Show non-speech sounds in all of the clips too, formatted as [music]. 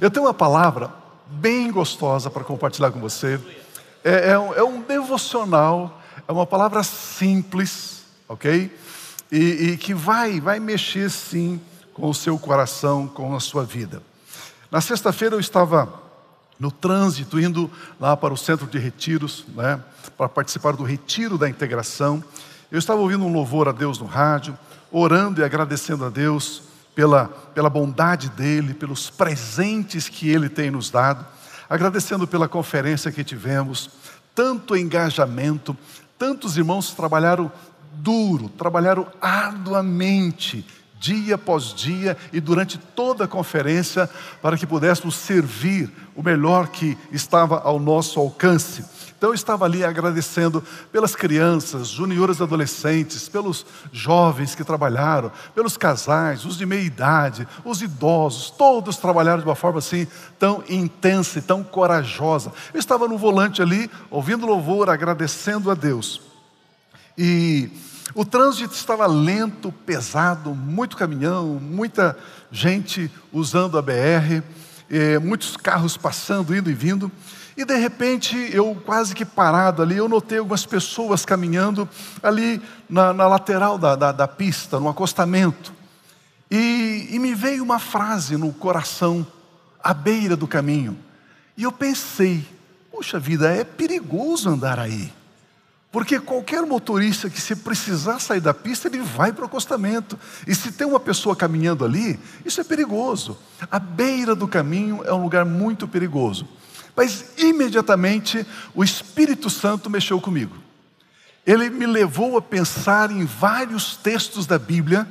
Eu tenho uma palavra bem gostosa para compartilhar com você. É, é, um, é, um, devocional, é uma palavra simples, ok? E, e que vai, vai mexer sim com o seu coração, com a sua vida. Na sexta-feira eu estava no trânsito, indo lá para o centro de retiros, né, para participar do retiro da integração. Eu estava ouvindo um louvor a Deus no rádio, orando e agradecendo a Deus pela, pela bondade dEle, pelos presentes que Ele tem nos dado, agradecendo pela conferência que tivemos, tanto engajamento, tantos irmãos trabalharam duro, trabalharam arduamente dia após dia e durante toda a conferência, para que pudéssemos servir o melhor que estava ao nosso alcance. Então eu estava ali agradecendo pelas crianças, juniores adolescentes, pelos jovens que trabalharam, pelos casais, os de meia idade, os idosos, todos trabalharam de uma forma assim tão intensa e tão corajosa. Eu estava no volante ali, ouvindo louvor, agradecendo a Deus. E o trânsito estava lento, pesado, muito caminhão, muita gente usando a BR, eh, muitos carros passando, indo e vindo. E de repente, eu quase que parado ali, eu notei algumas pessoas caminhando ali na, na lateral da, da, da, pista, no acostamento. E, e me veio uma frase no coração, à beira do caminho. E eu pensei, puxa vida, é perigoso andar aí. Porque qualquer motorista que se precisar sair da pista, ele vai para o acostamento. E se tem uma pessoa caminhando ali, isso é perigoso. A beira do caminho é um lugar muito perigoso. Mas imediatamente o Espírito Santo mexeu comigo. Ele me levou a pensar em vários textos da Bíblia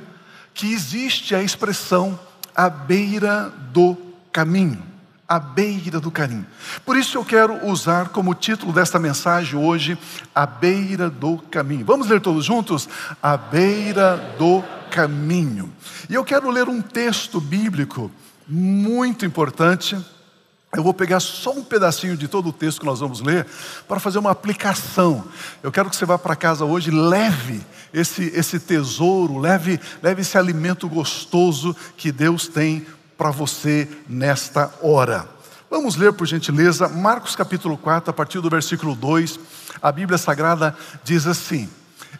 que existe a expressão à beira do caminho à beira do caminho. Por isso eu quero usar como título desta mensagem hoje, à beira do caminho. Vamos ler todos juntos? À beira do caminho. E eu quero ler um texto bíblico muito importante. Eu vou pegar só um pedacinho de todo o texto que nós vamos ler para fazer uma aplicação. Eu quero que você vá para casa hoje, leve esse, esse tesouro, leve, leve esse alimento gostoso que Deus tem para você nesta hora. Vamos ler, por gentileza, Marcos capítulo 4, a partir do versículo 2. A Bíblia Sagrada diz assim: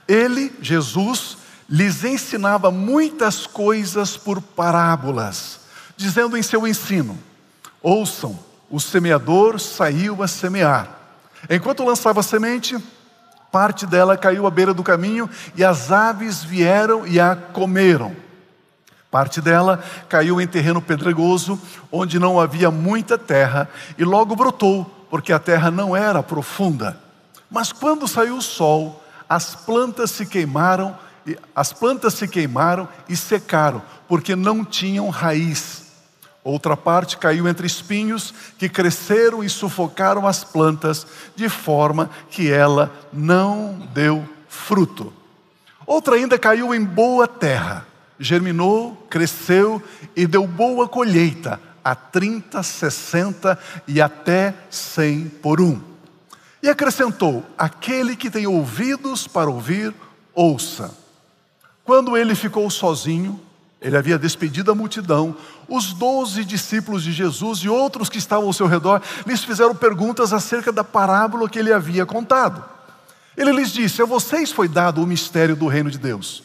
Ele, Jesus, lhes ensinava muitas coisas por parábolas, dizendo em seu ensino: Ouçam, o semeador saiu a semear. Enquanto lançava a semente, parte dela caiu à beira do caminho e as aves vieram e a comeram. Parte dela caiu em terreno pedregoso, onde não havia muita terra, e logo brotou, porque a terra não era profunda. Mas quando saiu o sol, as plantas se queimaram, as plantas se queimaram e secaram, porque não tinham raiz. Outra parte caiu entre espinhos que cresceram e sufocaram as plantas, de forma que ela não deu fruto. Outra ainda caiu em boa terra germinou, cresceu e deu boa colheita, a 30, 60 e até 100 por um. E acrescentou: aquele que tem ouvidos para ouvir, ouça. Quando ele ficou sozinho, ele havia despedido a multidão, os doze discípulos de Jesus e outros que estavam ao seu redor lhes fizeram perguntas acerca da parábola que ele havia contado. Ele lhes disse: A vocês foi dado o mistério do reino de Deus.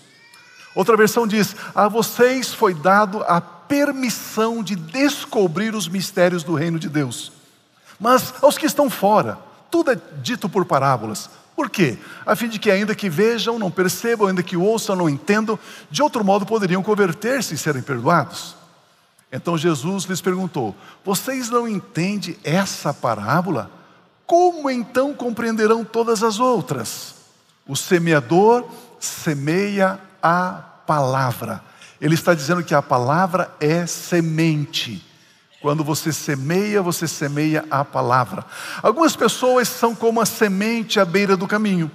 Outra versão diz: A vocês foi dado a permissão de descobrir os mistérios do reino de Deus. Mas aos que estão fora, tudo é dito por parábolas. Por quê? A fim de que, ainda que vejam, não percebam, ainda que ouçam, não entendam, de outro modo poderiam converter-se e serem perdoados. Então Jesus lhes perguntou: Vocês não entendem essa parábola? Como então compreenderão todas as outras? O semeador semeia a palavra. Ele está dizendo que a palavra é semente. Quando você semeia, você semeia a palavra. Algumas pessoas são como a semente à beira do caminho,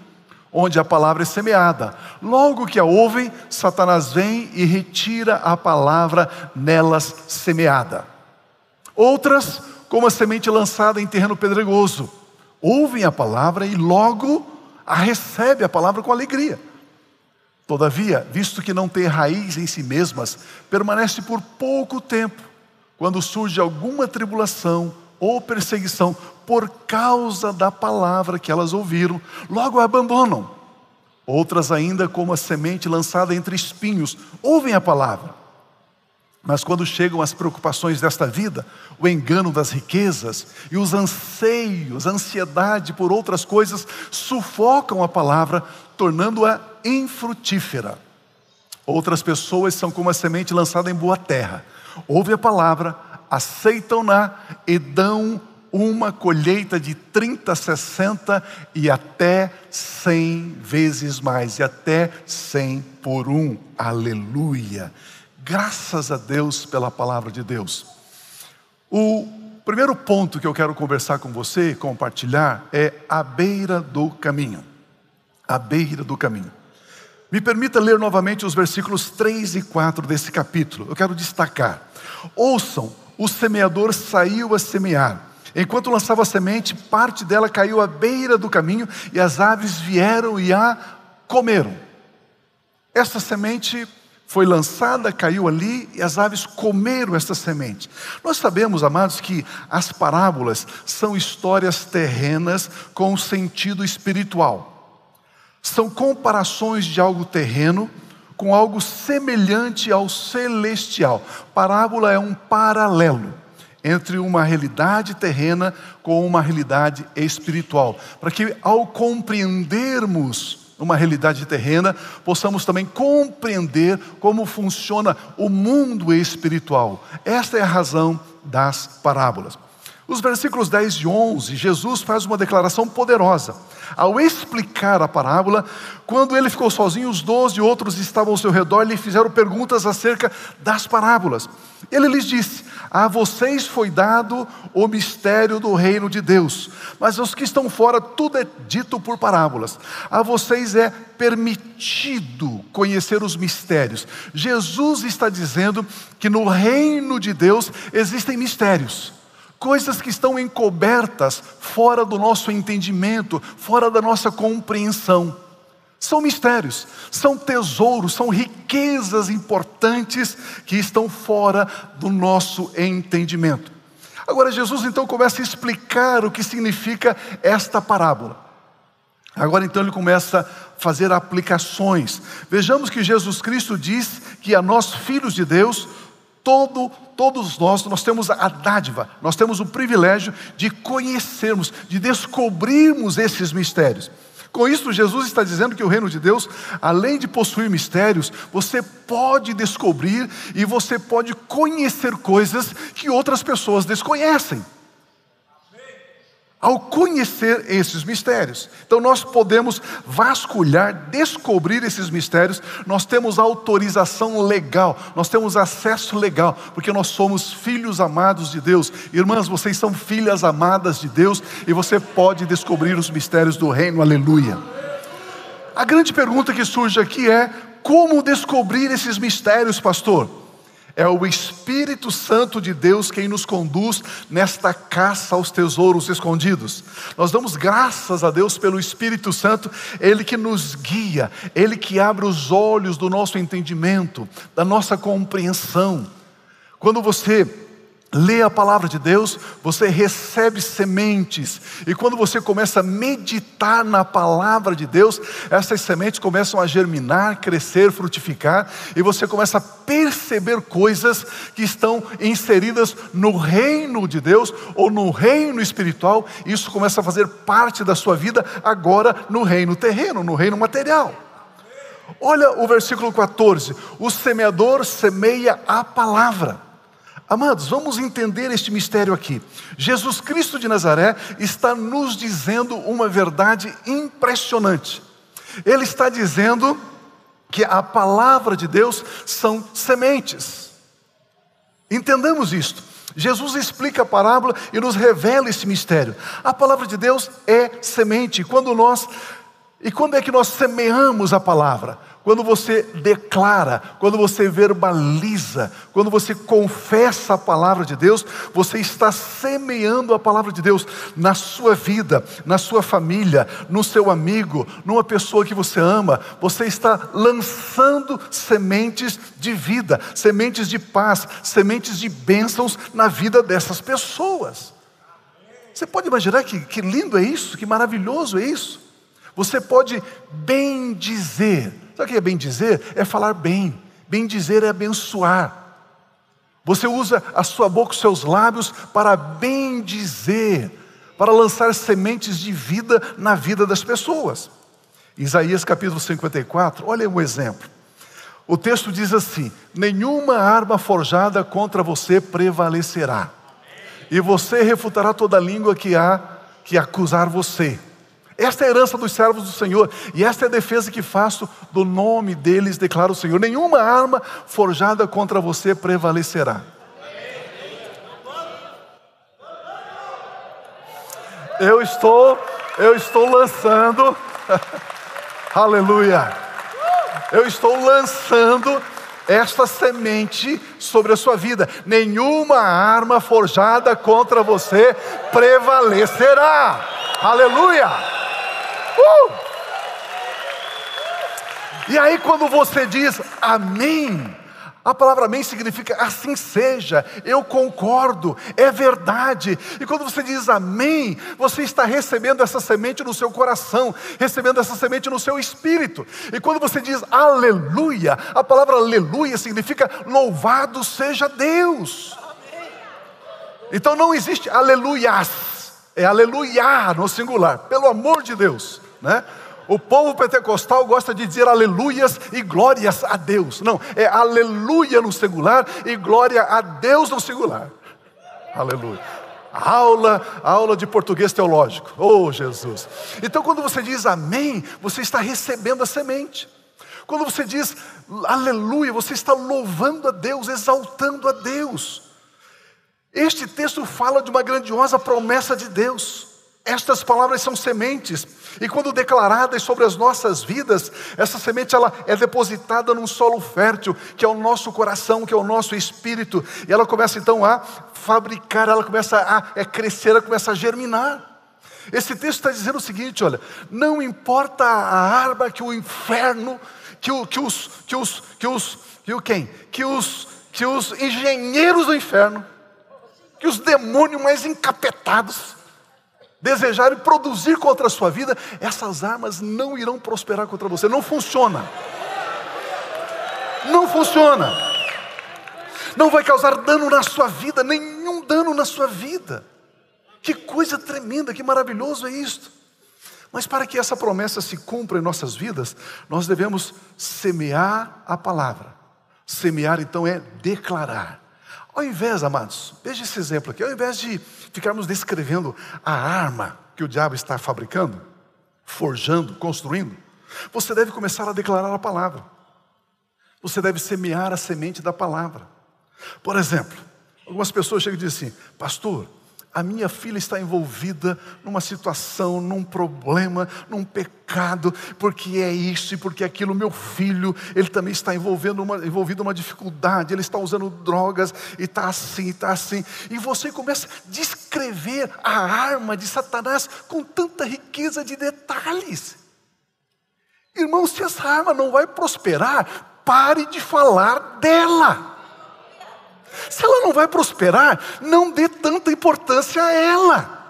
onde a palavra é semeada. Logo que a ouvem, Satanás vem e retira a palavra nelas semeada. Outras, como a semente lançada em terreno pedregoso, ouvem a palavra e logo a recebe a palavra com alegria. Todavia, visto que não tem raiz em si mesmas, permanece por pouco tempo. quando surge alguma tribulação ou perseguição por causa da palavra que elas ouviram, logo a abandonam. Outras ainda, como a semente lançada entre espinhos, ouvem a palavra. Mas quando chegam as preocupações desta vida, o engano das riquezas e os anseios, a ansiedade por outras coisas, sufocam a palavra, tornando-a infrutífera. Outras pessoas são como a semente lançada em boa terra. Ouvem a palavra, aceitam-na e dão uma colheita de 30, 60 e até 100 vezes mais, e até 100 por um. Aleluia! Graças a Deus pela palavra de Deus. O primeiro ponto que eu quero conversar com você, compartilhar, é a beira do caminho. A beira do caminho. Me permita ler novamente os versículos 3 e 4 desse capítulo. Eu quero destacar. Ouçam, o semeador saiu a semear. Enquanto lançava a semente, parte dela caiu à beira do caminho e as aves vieram e a comeram. Essa semente foi lançada, caiu ali e as aves comeram essa semente. Nós sabemos, amados, que as parábolas são histórias terrenas com sentido espiritual. São comparações de algo terreno com algo semelhante ao celestial. Parábola é um paralelo entre uma realidade terrena com uma realidade espiritual, para que ao compreendermos uma realidade terrena, possamos também compreender como funciona o mundo espiritual. Esta é a razão das parábolas. Os versículos 10 e 11, Jesus faz uma declaração poderosa. Ao explicar a parábola, quando ele ficou sozinho, os doze outros estavam ao seu redor e lhe fizeram perguntas acerca das parábolas. Ele lhes disse: A vocês foi dado o mistério do reino de Deus, mas aos que estão fora, tudo é dito por parábolas. A vocês é permitido conhecer os mistérios. Jesus está dizendo que no reino de Deus existem mistérios coisas que estão encobertas fora do nosso entendimento, fora da nossa compreensão. São mistérios, são tesouros, são riquezas importantes que estão fora do nosso entendimento. Agora, Jesus então começa a explicar o que significa esta parábola. Agora então ele começa a fazer aplicações. Vejamos que Jesus Cristo diz que a nós, filhos de Deus, todo, todos nós, nós temos a dádiva, nós temos o privilégio de conhecermos, de descobrirmos esses mistérios. Com isso, Jesus está dizendo que o reino de Deus, além de possuir mistérios, você pode descobrir e você pode conhecer coisas que outras pessoas desconhecem ao conhecer esses mistérios. Então nós podemos vasculhar, descobrir esses mistérios, nós temos autorização legal, nós temos acesso legal, porque nós somos filhos amados de Deus. Irmãs, vocês são filhas amadas de Deus e você pode descobrir os mistérios do reino, aleluia. A grande pergunta que surge aqui é: como descobrir esses mistérios, pastor? É o Espírito Santo de Deus quem nos conduz nesta caça aos tesouros escondidos. Nós damos graças a Deus pelo Espírito Santo, Ele que nos guia, Ele que abre os olhos do nosso entendimento, da nossa compreensão. Quando você lê a palavra de Deus, você recebe sementes, e quando você começa a meditar na palavra de Deus, essas sementes começam a germinar, crescer, frutificar, e você começa a perceber coisas que estão inseridas no reino de Deus ou no reino espiritual, isso começa a fazer parte da sua vida agora no reino terreno, no reino material. Olha o versículo 14: o semeador semeia a palavra. Amados, vamos entender este mistério aqui. Jesus Cristo de Nazaré está nos dizendo uma verdade impressionante. Ele está dizendo que a palavra de Deus são sementes. Entendamos isto. Jesus explica a parábola e nos revela esse mistério. A palavra de Deus é semente. Quando nós e quando é que nós semeamos a palavra? quando você declara, quando você verbaliza, quando você confessa a palavra de Deus, você está semeando a palavra de Deus na sua vida, na sua família, no seu amigo, numa pessoa que você ama. Você está lançando sementes de vida, sementes de paz, sementes de bênçãos na vida dessas pessoas. Você pode imaginar que, que lindo é isso, que maravilhoso é isso? Você pode bem dizer Sabe o que é bem dizer? É falar bem. Bem dizer é abençoar. Você usa a sua boca, os seus lábios para bem dizer, para lançar sementes de vida na vida das pessoas. Isaías capítulo 54, olha um exemplo. O texto diz assim: Nenhuma arma forjada contra você prevalecerá, e você refutará toda língua que há que acusar você. Esta é a herança dos servos do Senhor, e esta é a defesa que faço do nome deles, declara o Senhor: nenhuma arma forjada contra você prevalecerá. Eu estou, eu estou lançando, [laughs] aleluia, eu estou lançando esta semente sobre a sua vida. Nenhuma arma forjada contra você prevalecerá. Aleluia! Uh! E aí, quando você diz amém, a palavra amém significa assim seja, eu concordo, é verdade. E quando você diz amém, você está recebendo essa semente no seu coração, recebendo essa semente no seu espírito. E quando você diz aleluia, a palavra aleluia significa louvado seja Deus. Então não existe aleluias, é aleluia no singular, pelo amor de Deus. Né? O povo pentecostal gosta de dizer aleluias e glórias a Deus. Não, é aleluia no singular e glória a Deus no singular. Aleluia. Aula, aula de português teológico. Oh, Jesus. Então, quando você diz amém, você está recebendo a semente. Quando você diz aleluia, você está louvando a Deus, exaltando a Deus. Este texto fala de uma grandiosa promessa de Deus. Estas palavras são sementes, e quando declaradas sobre as nossas vidas, essa semente ela é depositada num solo fértil, que é o nosso coração, que é o nosso espírito, e ela começa então a fabricar, ela começa a é, crescer, ela começa a germinar. Esse texto está dizendo o seguinte: olha, não importa a arma que o inferno, que, o, que os, que os, que os, que o quem? Que os, que os engenheiros do inferno, que os demônios mais encapetados, desejarem produzir contra a sua vida, essas armas não irão prosperar contra você. Não funciona. Não funciona. Não vai causar dano na sua vida, nenhum dano na sua vida. Que coisa tremenda, que maravilhoso é isto. Mas para que essa promessa se cumpra em nossas vidas, nós devemos semear a palavra. Semear então é declarar. Ao invés, amados, veja esse exemplo aqui, ao invés de ficarmos descrevendo a arma que o diabo está fabricando, forjando, construindo, você deve começar a declarar a palavra. Você deve semear a semente da palavra. Por exemplo, algumas pessoas chegam e dizem assim: Pastor, a minha filha está envolvida numa situação, num problema, num pecado, porque é isso e porque é aquilo. Meu filho, ele também está envolvendo uma, envolvido numa dificuldade, ele está usando drogas e está assim, está assim. E você começa a descrever a arma de Satanás com tanta riqueza de detalhes. Irmão, se essa arma não vai prosperar, pare de falar dela. Se ela não vai prosperar, não dê tanta importância a ela.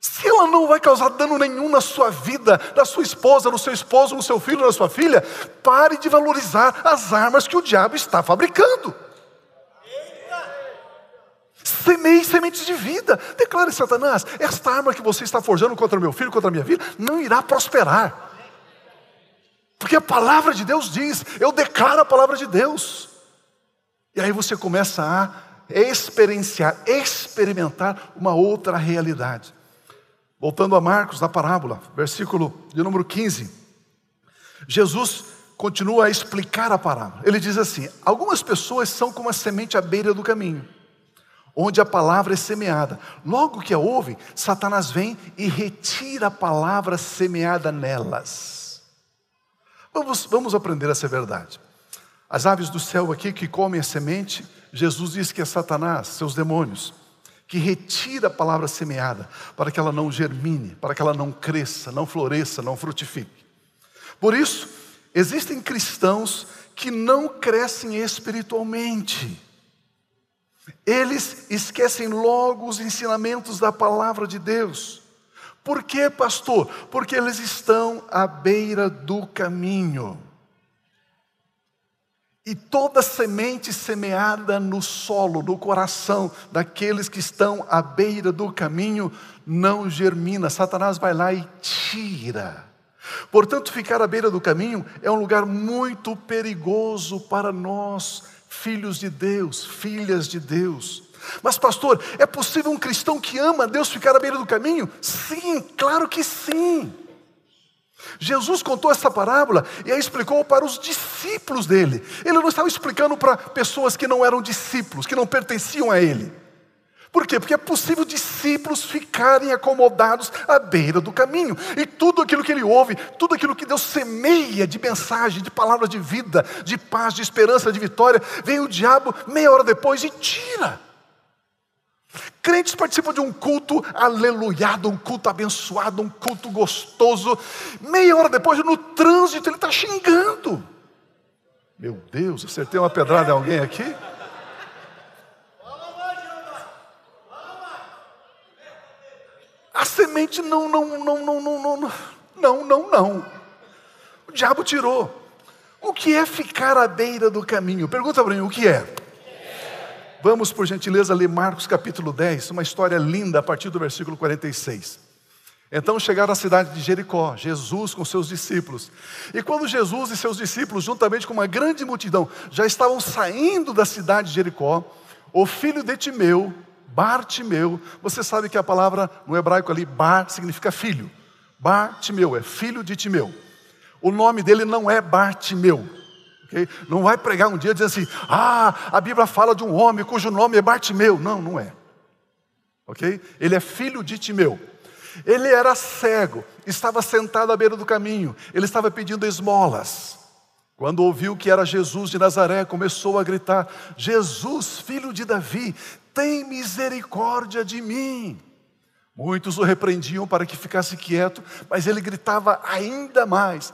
Se ela não vai causar dano nenhum na sua vida, na sua esposa, no seu esposo, no seu filho, na sua filha, pare de valorizar as armas que o diabo está fabricando. Semeie sementes de vida. Declare, Satanás, esta arma que você está forjando contra meu filho, contra a minha vida, não irá prosperar. Porque a palavra de Deus diz, eu declaro a palavra de Deus. E aí você começa a experienciar, experimentar uma outra realidade. Voltando a Marcos, na parábola, versículo de número 15. Jesus continua a explicar a parábola. Ele diz assim: Algumas pessoas são como a semente à beira do caminho, onde a palavra é semeada. Logo que a ouvem, Satanás vem e retira a palavra semeada nelas. Vamos, vamos aprender essa verdade. As aves do céu aqui que comem a semente, Jesus diz que é Satanás, seus demônios, que retira a palavra semeada para que ela não germine, para que ela não cresça, não floresça, não frutifique. Por isso, existem cristãos que não crescem espiritualmente. Eles esquecem logo os ensinamentos da palavra de Deus. Por quê, pastor? Porque eles estão à beira do caminho. E toda semente semeada no solo, no coração daqueles que estão à beira do caminho, não germina. Satanás vai lá e tira. Portanto, ficar à beira do caminho é um lugar muito perigoso para nós, filhos de Deus, filhas de Deus. Mas, pastor, é possível um cristão que ama Deus ficar à beira do caminho? Sim, claro que sim. Jesus contou essa parábola e a explicou para os discípulos dele. Ele não estava explicando para pessoas que não eram discípulos, que não pertenciam a ele. Por quê? Porque é possível discípulos ficarem acomodados à beira do caminho. E tudo aquilo que ele ouve, tudo aquilo que Deus semeia de mensagem, de palavra de vida, de paz, de esperança, de vitória, vem o diabo meia hora depois e tira. Crentes participam de um culto aleluiado, um culto abençoado, um culto gostoso. Meia hora depois, no trânsito, ele está xingando. Meu Deus, acertei uma pedrada em alguém aqui? A semente não, não, não, não, não, não, não, não, não. O diabo tirou. O que é ficar à beira do caminho? Pergunta para mim, o que é? Vamos, por gentileza, ler Marcos capítulo 10, uma história linda a partir do versículo 46. Então chegaram à cidade de Jericó, Jesus com seus discípulos. E quando Jesus e seus discípulos, juntamente com uma grande multidão, já estavam saindo da cidade de Jericó, o filho de Timeu, Bartimeu, você sabe que a palavra no hebraico ali, Bar, significa filho. Bartimeu é filho de Timeu. O nome dele não é Bartimeu, Okay? Não vai pregar um dia dizendo assim: ah, a Bíblia fala de um homem cujo nome é Bartimeu. Não, não é. Ok? Ele é filho de Timeu. Ele era cego, estava sentado à beira do caminho, ele estava pedindo esmolas. Quando ouviu que era Jesus de Nazaré, começou a gritar: Jesus, filho de Davi, tem misericórdia de mim. Muitos o repreendiam para que ficasse quieto, mas ele gritava ainda mais: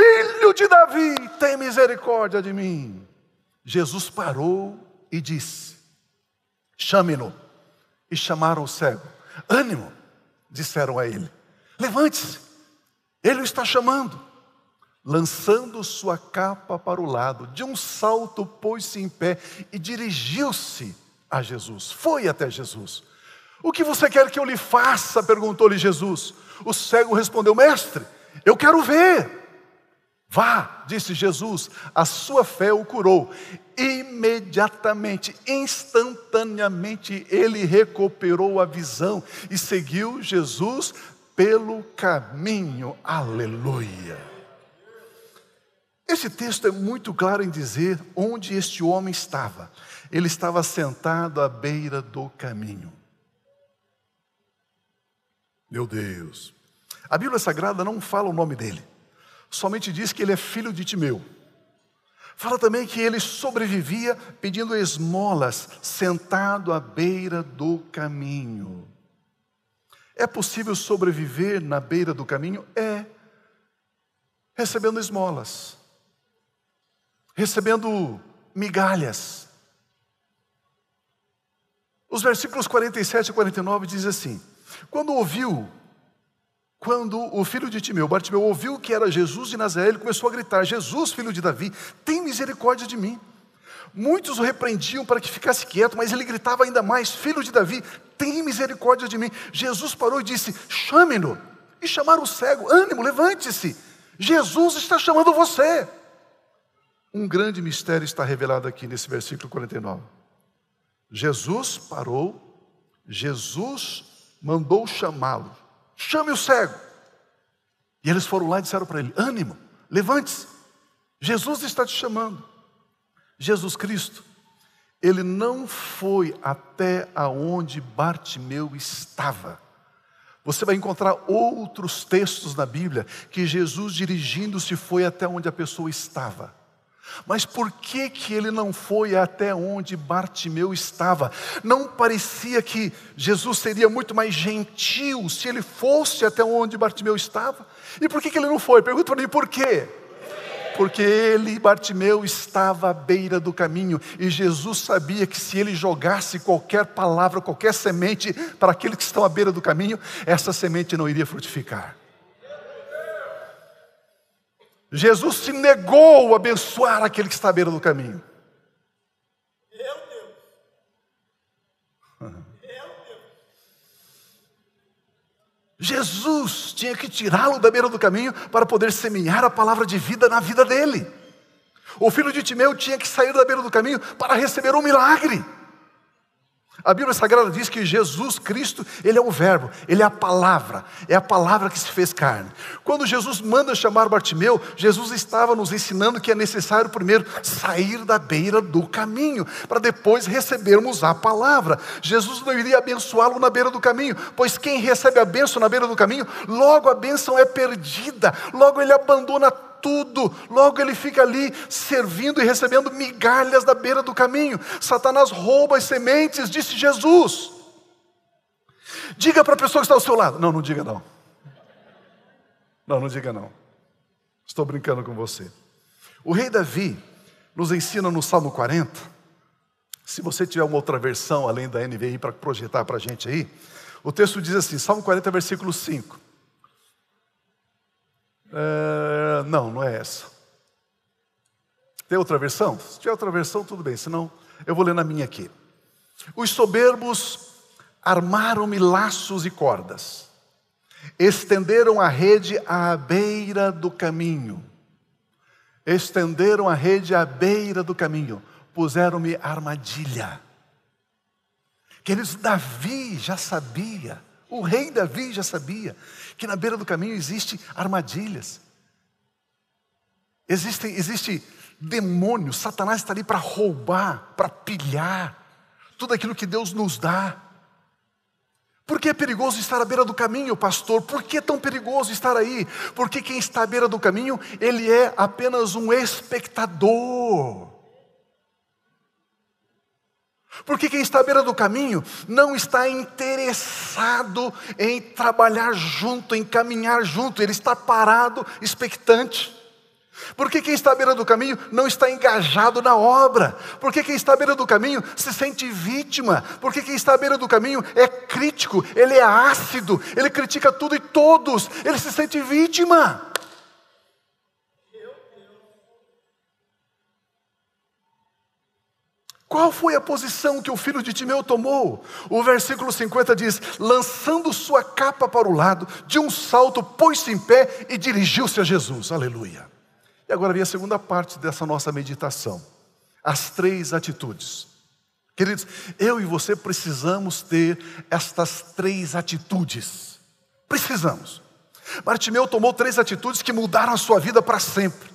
Filho de Davi, tem misericórdia de mim. Jesus parou e disse: Chame-no. E chamaram o cego. Ânimo, disseram a ele. Levante-se, ele o está chamando. Lançando sua capa para o lado, de um salto pôs-se em pé e dirigiu-se a Jesus. Foi até Jesus. O que você quer que eu lhe faça? perguntou-lhe Jesus. O cego respondeu: Mestre, eu quero ver. Vá, disse Jesus, a sua fé o curou. Imediatamente, instantaneamente, ele recuperou a visão e seguiu Jesus pelo caminho. Aleluia. Esse texto é muito claro em dizer onde este homem estava. Ele estava sentado à beira do caminho. Meu Deus. A Bíblia Sagrada não fala o nome dele somente diz que ele é filho de Timeu. Fala também que ele sobrevivia pedindo esmolas, sentado à beira do caminho. É possível sobreviver na beira do caminho? É. Recebendo esmolas, recebendo migalhas. Os versículos 47 e 49 diz assim: Quando ouviu quando o filho de Timeu, Bartimeu, ouviu que era Jesus de Nazaré, ele começou a gritar: Jesus, filho de Davi, tem misericórdia de mim. Muitos o repreendiam para que ficasse quieto, mas ele gritava ainda mais: Filho de Davi, tem misericórdia de mim. Jesus parou e disse: Chame-no. E chamaram o cego: Ânimo, levante-se. Jesus está chamando você. Um grande mistério está revelado aqui nesse versículo 49. Jesus parou, Jesus mandou chamá-lo. Chame o cego. E eles foram lá e disseram para ele: ânimo, levante-se. Jesus está te chamando. Jesus Cristo, ele não foi até aonde Bartimeu estava. Você vai encontrar outros textos na Bíblia que Jesus dirigindo-se foi até onde a pessoa estava. Mas por que que ele não foi até onde Bartimeu estava? Não parecia que Jesus seria muito mais gentil se ele fosse até onde Bartimeu estava? E por que que ele não foi? Pergunta para mim por quê? Porque ele, Bartimeu, estava à beira do caminho e Jesus sabia que se ele jogasse qualquer palavra, qualquer semente para aqueles que estão à beira do caminho, essa semente não iria frutificar. Jesus se negou a abençoar aquele que está à beira do caminho. Meu Deus. Meu Deus. Jesus tinha que tirá-lo da beira do caminho para poder semear a palavra de vida na vida dele. O filho de Timeu tinha que sair da beira do caminho para receber um milagre. A Bíblia Sagrada diz que Jesus Cristo, Ele é o Verbo, Ele é a palavra, é a palavra que se fez carne. Quando Jesus manda chamar Bartimeu, Jesus estava nos ensinando que é necessário primeiro sair da beira do caminho, para depois recebermos a palavra. Jesus não iria abençoá-lo na beira do caminho, pois quem recebe a bênção na beira do caminho, logo a bênção é perdida, logo ele abandona tudo. Logo ele fica ali servindo e recebendo migalhas da beira do caminho. Satanás rouba as sementes, disse Jesus. Diga para a pessoa que está ao seu lado. Não, não diga não. Não, não diga não. Estou brincando com você. O rei Davi nos ensina no Salmo 40. Se você tiver uma outra versão além da NVI para projetar para a gente aí, o texto diz assim, Salmo 40, versículo 5. É, não, não é essa. Tem outra versão? Se tiver outra versão, tudo bem, senão eu vou ler na minha aqui. Os soberbos armaram-me laços e cordas, estenderam a rede à beira do caminho, estenderam a rede à beira do caminho, puseram-me armadilha. Queridos, Davi já sabia, o rei Davi já sabia que na beira do caminho existe armadilhas. Existe, existe demônio, Satanás está ali para roubar, para pilhar tudo aquilo que Deus nos dá. Por que é perigoso estar à beira do caminho, pastor? Por que é tão perigoso estar aí? Porque quem está à beira do caminho, ele é apenas um espectador. Porque quem está à beira do caminho não está interessado em trabalhar junto, em caminhar junto, ele está parado, expectante. Porque quem está à beira do caminho não está engajado na obra. Porque quem está à beira do caminho se sente vítima. Porque quem está à beira do caminho é crítico, ele é ácido, ele critica tudo e todos, ele se sente vítima. Qual foi a posição que o filho de Timeu tomou? O versículo 50 diz: lançando sua capa para o lado, de um salto, pôs-se em pé e dirigiu-se a Jesus. Aleluia. E agora vem a segunda parte dessa nossa meditação: as três atitudes. Queridos, eu e você precisamos ter estas três atitudes. Precisamos. Bartimeu tomou três atitudes que mudaram a sua vida para sempre.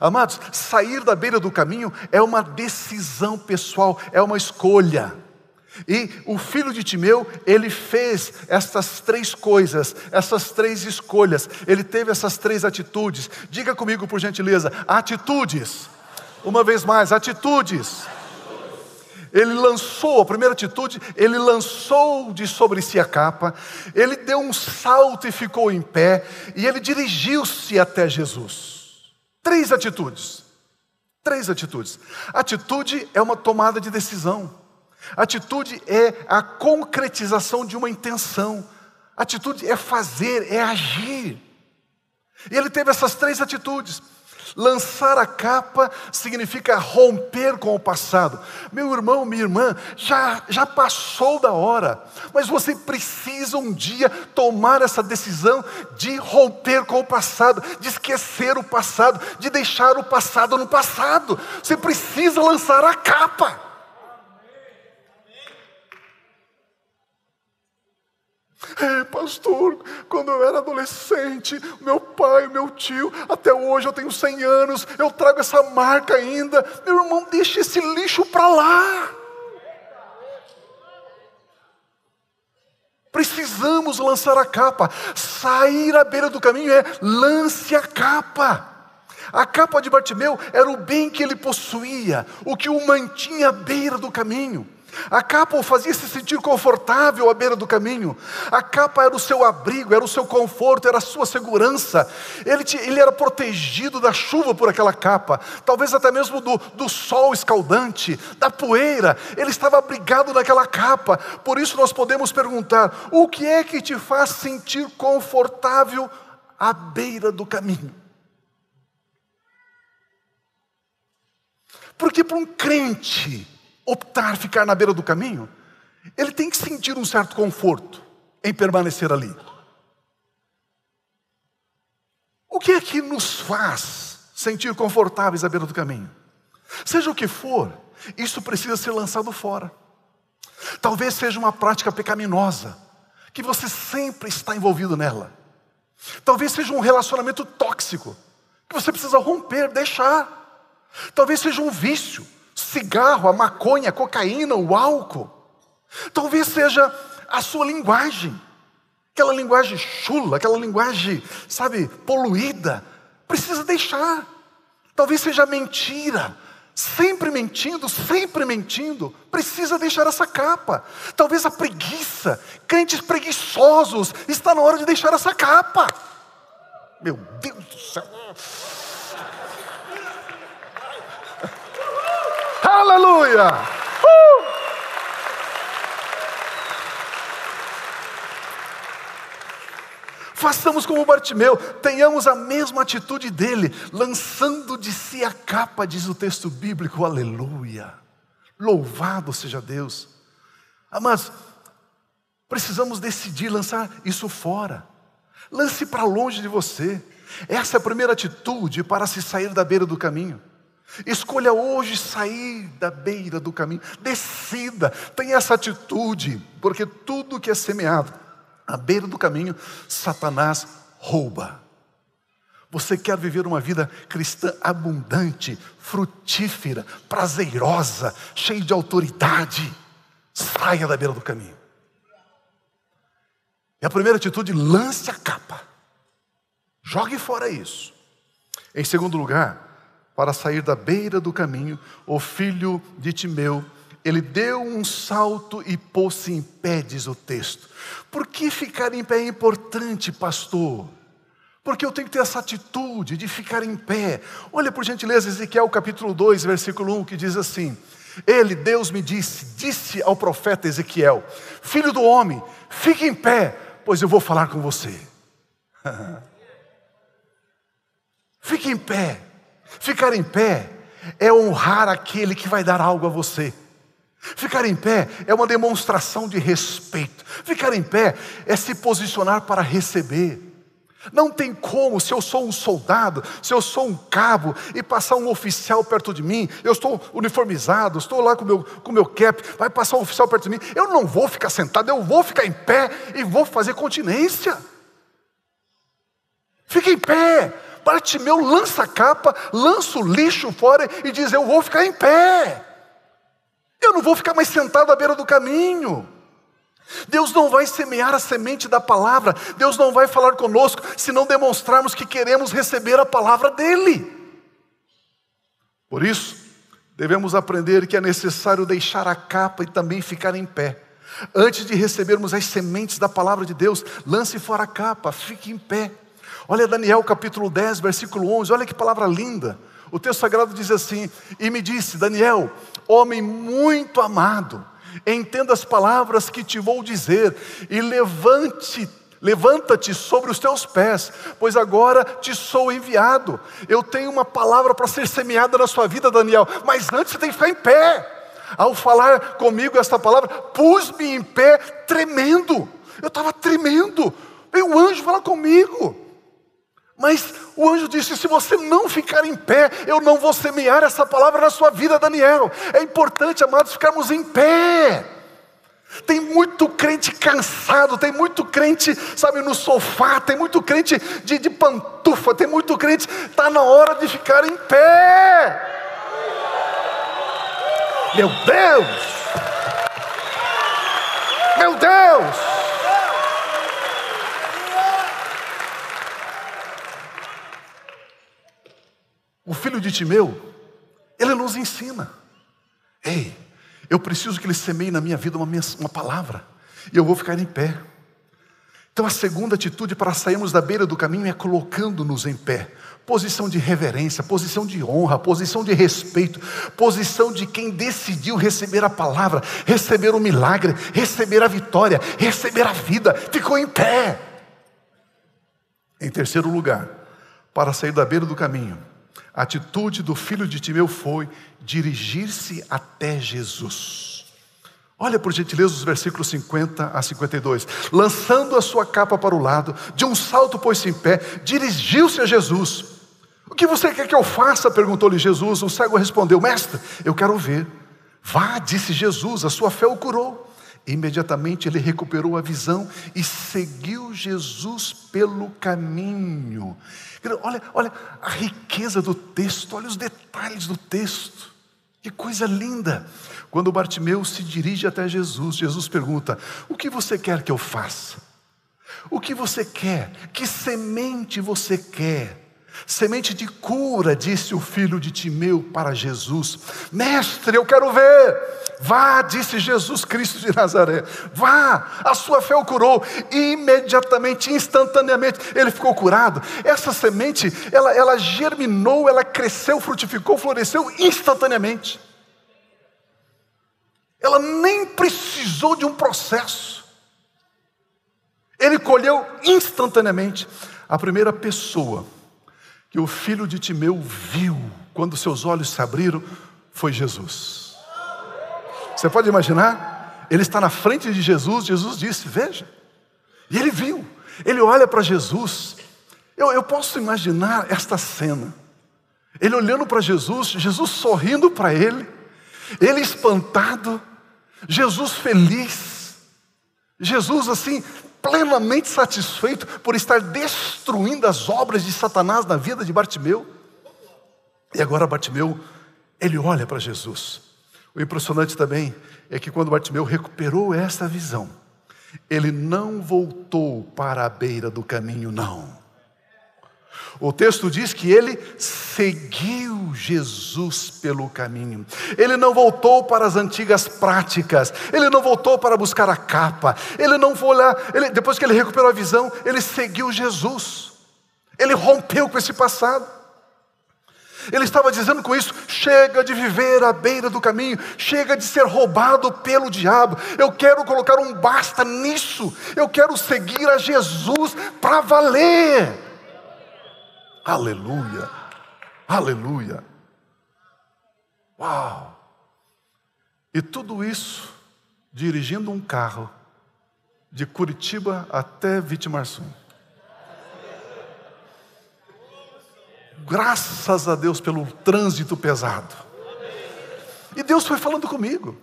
Amados, sair da beira do caminho é uma decisão pessoal, é uma escolha. E o filho de Timeu, ele fez essas três coisas, essas três escolhas, ele teve essas três atitudes. Diga comigo, por gentileza, atitudes. Uma vez mais, atitudes. Ele lançou, a primeira atitude, ele lançou de sobre si a capa, ele deu um salto e ficou em pé, e ele dirigiu-se até Jesus. Três atitudes. Três atitudes. Atitude é uma tomada de decisão. Atitude é a concretização de uma intenção. Atitude é fazer, é agir. E ele teve essas três atitudes. Lançar a capa significa romper com o passado. Meu irmão, minha irmã, já, já passou da hora, mas você precisa um dia tomar essa decisão de romper com o passado, de esquecer o passado, de deixar o passado no passado. Você precisa lançar a capa. É, pastor, quando eu era adolescente, meu pai, meu tio, até hoje eu tenho 100 anos, eu trago essa marca ainda. Meu irmão, deixa esse lixo para lá. Precisamos lançar a capa. Sair à beira do caminho é lance a capa. A capa de Bartimeu era o bem que ele possuía, o que o mantinha à beira do caminho. A capa o fazia se sentir confortável à beira do caminho. A capa era o seu abrigo, era o seu conforto, era a sua segurança. Ele, ele era protegido da chuva por aquela capa, talvez até mesmo do, do sol escaldante, da poeira. Ele estava abrigado naquela capa. Por isso nós podemos perguntar: o que é que te faz sentir confortável à beira do caminho? Porque para um crente, optar ficar na beira do caminho, ele tem que sentir um certo conforto em permanecer ali. O que é que nos faz sentir confortáveis à beira do caminho? Seja o que for, isso precisa ser lançado fora. Talvez seja uma prática pecaminosa, que você sempre está envolvido nela. Talvez seja um relacionamento tóxico, que você precisa romper, deixar. Talvez seja um vício, cigarro, a maconha, a cocaína, o álcool. Talvez seja a sua linguagem, aquela linguagem chula, aquela linguagem, sabe, poluída. Precisa deixar. Talvez seja mentira, sempre mentindo, sempre mentindo, precisa deixar essa capa. Talvez a preguiça, crentes preguiçosos, está na hora de deixar essa capa. Meu Deus do céu. Aleluia! Uh! Façamos como Bartimeu, tenhamos a mesma atitude dele, lançando de si a capa, diz o texto bíblico, aleluia. Louvado seja Deus. Mas precisamos decidir lançar isso fora. Lance para longe de você. Essa é a primeira atitude para se sair da beira do caminho. Escolha hoje sair da beira do caminho. Decida, tenha essa atitude, porque tudo que é semeado à beira do caminho, Satanás rouba. Você quer viver uma vida cristã abundante, frutífera, prazerosa, cheia de autoridade? Saia da beira do caminho. E a primeira atitude, lance a capa. Jogue fora isso. Em segundo lugar, para sair da beira do caminho, o filho de Timeu, ele deu um salto e pôs-se em pé, diz o texto. Por que ficar em pé é importante, pastor? Porque eu tenho que ter essa atitude de ficar em pé. Olha por gentileza Ezequiel capítulo 2, versículo 1, que diz assim: Ele, Deus me disse, disse ao profeta Ezequiel: Filho do homem, fique em pé, pois eu vou falar com você. [laughs] fique em pé. Ficar em pé é honrar aquele que vai dar algo a você. Ficar em pé é uma demonstração de respeito. Ficar em pé é se posicionar para receber. Não tem como, se eu sou um soldado, se eu sou um cabo e passar um oficial perto de mim, eu estou uniformizado, estou lá com meu, o com meu cap, vai passar um oficial perto de mim, eu não vou ficar sentado, eu vou ficar em pé e vou fazer continência. Fique em pé, Bartimeu lança a capa, lança o lixo fora e diz: Eu vou ficar em pé. Eu não vou ficar mais sentado à beira do caminho. Deus não vai semear a semente da palavra, Deus não vai falar conosco se não demonstrarmos que queremos receber a palavra dEle. Por isso, devemos aprender que é necessário deixar a capa e também ficar em pé. Antes de recebermos as sementes da palavra de Deus, lance fora a capa, fique em pé. Olha Daniel capítulo 10, versículo 11, olha que palavra linda. O texto sagrado diz assim: E me disse, Daniel, homem muito amado, entenda as palavras que te vou dizer, e levante Levanta-te sobre os teus pés, pois agora te sou enviado. Eu tenho uma palavra para ser semeada na sua vida, Daniel, mas antes você tem que ficar em pé. Ao falar comigo esta palavra, pus-me em pé tremendo. Eu estava tremendo. Veio o anjo falar comigo. Mas o anjo disse: se você não ficar em pé, eu não vou semear essa palavra na sua vida, Daniel. É importante, amados, ficarmos em pé. Tem muito crente cansado, tem muito crente, sabe, no sofá, tem muito crente de, de pantufa, tem muito crente, está na hora de ficar em pé. Meu Deus! Meu Deus! Filho de Timeu, ele nos ensina. Ei, eu preciso que ele semeie na minha vida uma, uma palavra, e eu vou ficar em pé. Então, a segunda atitude para sairmos da beira do caminho é colocando-nos em pé. Posição de reverência, posição de honra, posição de respeito, posição de quem decidiu receber a palavra, receber o milagre, receber a vitória, receber a vida, ficou em pé. Em terceiro lugar, para sair da beira do caminho, a atitude do filho de Timeu foi dirigir-se até Jesus. Olha por gentileza os versículos 50 a 52. Lançando a sua capa para o lado, de um salto pôs-se em pé, dirigiu-se a Jesus. O que você quer que eu faça? perguntou-lhe Jesus. O cego respondeu: Mestre, eu quero ver. Vá, disse Jesus, a sua fé o curou. Imediatamente ele recuperou a visão e seguiu Jesus pelo caminho. Olha, olha a riqueza do texto, olha os detalhes do texto. Que coisa linda! Quando Bartimeu se dirige até Jesus, Jesus pergunta: O que você quer que eu faça? O que você quer? Que semente você quer? Semente de cura, disse o filho de Timeu para Jesus. Mestre, eu quero ver. Vá, disse Jesus Cristo de Nazaré. Vá, a sua fé o curou. Imediatamente, instantaneamente, ele ficou curado. Essa semente, ela, ela germinou, ela cresceu, frutificou, floresceu instantaneamente. Ela nem precisou de um processo. Ele colheu instantaneamente. A primeira pessoa que o filho de Timeu viu quando seus olhos se abriram foi Jesus. Você pode imaginar? Ele está na frente de Jesus, Jesus disse: Veja. E ele viu, ele olha para Jesus. Eu, eu posso imaginar esta cena. Ele olhando para Jesus, Jesus sorrindo para ele, ele espantado, Jesus feliz, Jesus assim, plenamente satisfeito por estar destruindo as obras de Satanás na vida de Bartimeu. E agora Bartimeu, ele olha para Jesus. O impressionante também é que quando Bartimeu recuperou essa visão, ele não voltou para a beira do caminho, não. O texto diz que ele seguiu Jesus pelo caminho. Ele não voltou para as antigas práticas. Ele não voltou para buscar a capa. Ele não foi lá. Ele, depois que ele recuperou a visão, ele seguiu Jesus. Ele rompeu com esse passado. Ele estava dizendo com isso: chega de viver à beira do caminho, chega de ser roubado pelo diabo. Eu quero colocar um basta nisso. Eu quero seguir a Jesus para valer. Aleluia, aleluia. Uau! E tudo isso dirigindo um carro de Curitiba até Vitimarsum. Graças a Deus pelo trânsito pesado. E Deus foi falando comigo.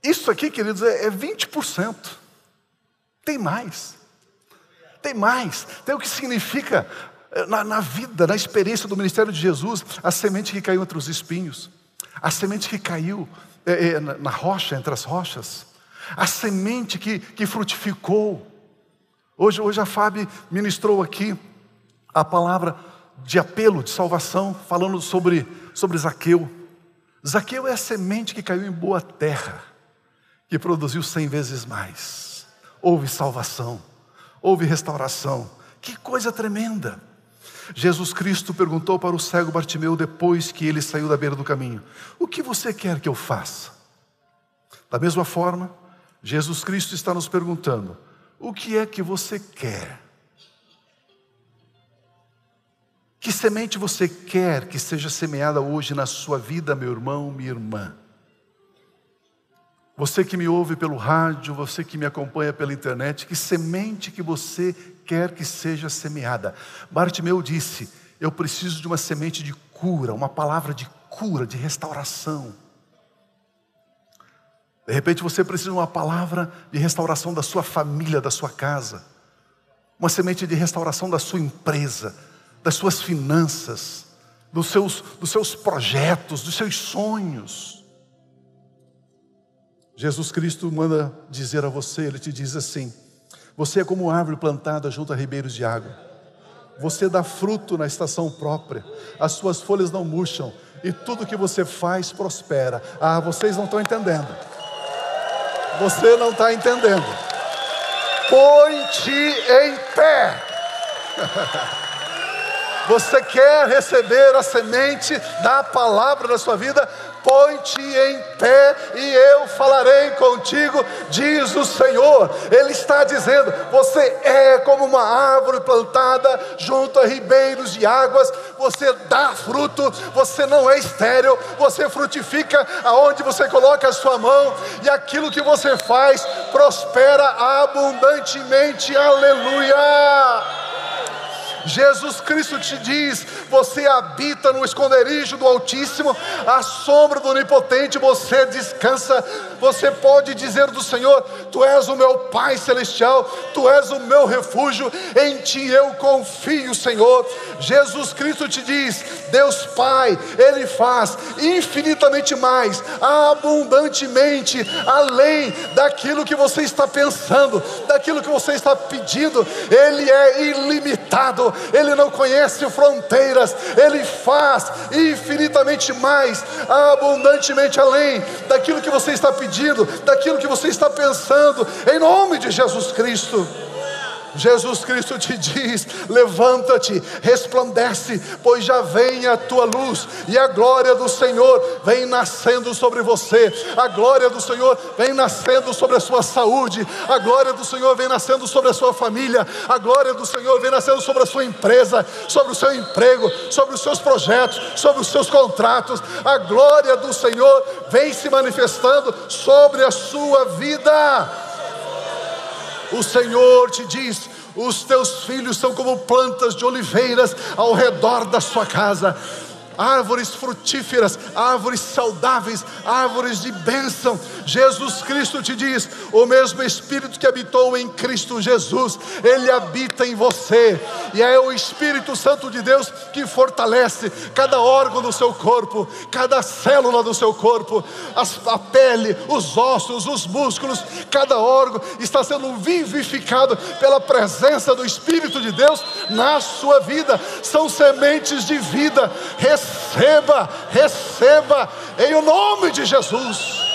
Isso aqui, queridos, é 20%. É Tem mais. Tem mais. Tem o que significa na, na, vida, na experiência do ministério de Jesus, a semente que caiu entre os espinhos, a semente que caiu é, é, na, na rocha, entre as rochas, a semente que, que frutificou. Hoje, hoje a Fábio ministrou aqui a palavra de apelo, de salvação, falando sobre, sobre Zaqueu. Zaqueu é a semente que caiu em boa terra, que produziu cem vezes mais. Houve salvação, houve restauração. Que coisa tremenda! Jesus Cristo perguntou para o cego Bartimeu depois que ele saiu da beira do caminho: O que você quer que eu faça? Da mesma forma, Jesus Cristo está nos perguntando: O que é que você quer? Que semente você quer que seja semeada hoje na sua vida, meu irmão, minha irmã? Você que me ouve pelo rádio, você que me acompanha pela internet, que semente que você quer que seja semeada? Bartimeu disse: Eu preciso de uma semente de cura, uma palavra de cura, de restauração. De repente você precisa de uma palavra de restauração da sua família, da sua casa, uma semente de restauração da sua empresa, das suas finanças, dos seus, dos seus projetos, dos seus sonhos. Jesus Cristo manda dizer a você, ele te diz assim: Você é como árvore plantada junto a ribeiros de água. Você dá fruto na estação própria, as suas folhas não murcham, e tudo que você faz prospera. Ah, vocês não estão entendendo. Você não está entendendo. Põe-te em pé. [laughs] Você quer receber a semente da palavra da sua vida? põe-te em pé e eu falarei contigo, diz o Senhor. Ele está dizendo: você é como uma árvore plantada junto a ribeiros de águas, você dá fruto, você não é estéril, você frutifica aonde você coloca a sua mão, e aquilo que você faz prospera abundantemente, aleluia. Jesus Cristo te diz: você habita no esconderijo do Altíssimo, à sombra do Onipotente você descansa. Você pode dizer do Senhor: Tu és o meu Pai celestial, Tu és o meu refúgio, em Ti eu confio, Senhor. Jesus Cristo te diz: Deus Pai, Ele faz infinitamente mais, abundantemente, além daquilo que você está pensando, daquilo que você está pedindo, Ele é ilimitado, Ele não conhece fronteiras, Ele faz infinitamente mais, abundantemente além daquilo que você está pedindo, daquilo que você está pensando, em nome de Jesus Cristo. Jesus Cristo te diz: levanta-te, resplandece, pois já vem a tua luz, e a glória do Senhor vem nascendo sobre você, a glória do Senhor vem nascendo sobre a sua saúde, a glória do Senhor vem nascendo sobre a sua família, a glória do Senhor vem nascendo sobre a sua empresa, sobre o seu emprego, sobre os seus projetos, sobre os seus contratos, a glória do Senhor vem se manifestando sobre a sua vida. O Senhor te diz: os teus filhos são como plantas de oliveiras ao redor da sua casa árvores frutíferas, árvores saudáveis, árvores de bênção. Jesus Cristo te diz: o mesmo Espírito que habitou em Cristo Jesus, ele habita em você, e é o Espírito Santo de Deus que fortalece cada órgão do seu corpo, cada célula do seu corpo, a pele, os ossos, os músculos, cada órgão está sendo vivificado pela presença do Espírito de Deus na sua vida, são sementes de vida. Receba receba, receba, em o nome de Jesus.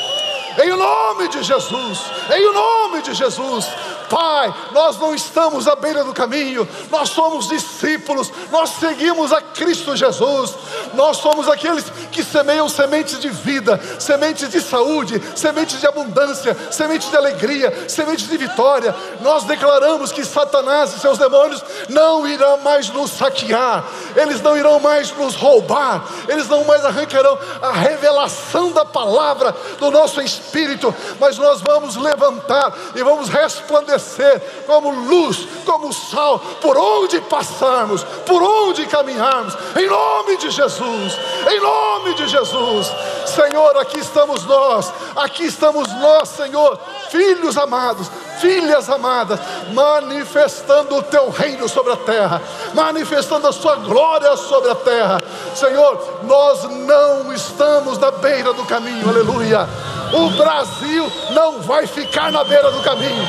Em o nome de Jesus, em o nome de Jesus, Pai, nós não estamos à beira do caminho, nós somos discípulos, nós seguimos a Cristo Jesus, nós somos aqueles que semeiam sementes de vida, sementes de saúde, sementes de abundância, sementes de alegria, sementes de vitória. Nós declaramos que Satanás e seus demônios não irão mais nos saquear, eles não irão mais nos roubar, eles não mais arrancarão a revelação da palavra do nosso espírito, mas nós vamos levantar e vamos resplandecer como luz, como sal, por onde passarmos, por onde caminharmos, em nome de Jesus, em nome de Jesus, Senhor, aqui estamos nós, aqui estamos nós, Senhor, filhos amados, filhas amadas, manifestando o teu reino sobre a terra, manifestando a sua glória sobre a terra. Senhor, nós não estamos na beira do caminho, aleluia. O Brasil não vai ficar na beira do caminho.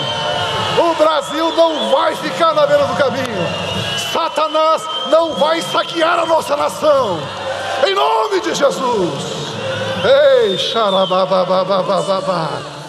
O Brasil não vai ficar na beira do caminho. Satanás não vai saquear a nossa nação. Em nome de Jesus. Ei, xarababababababá.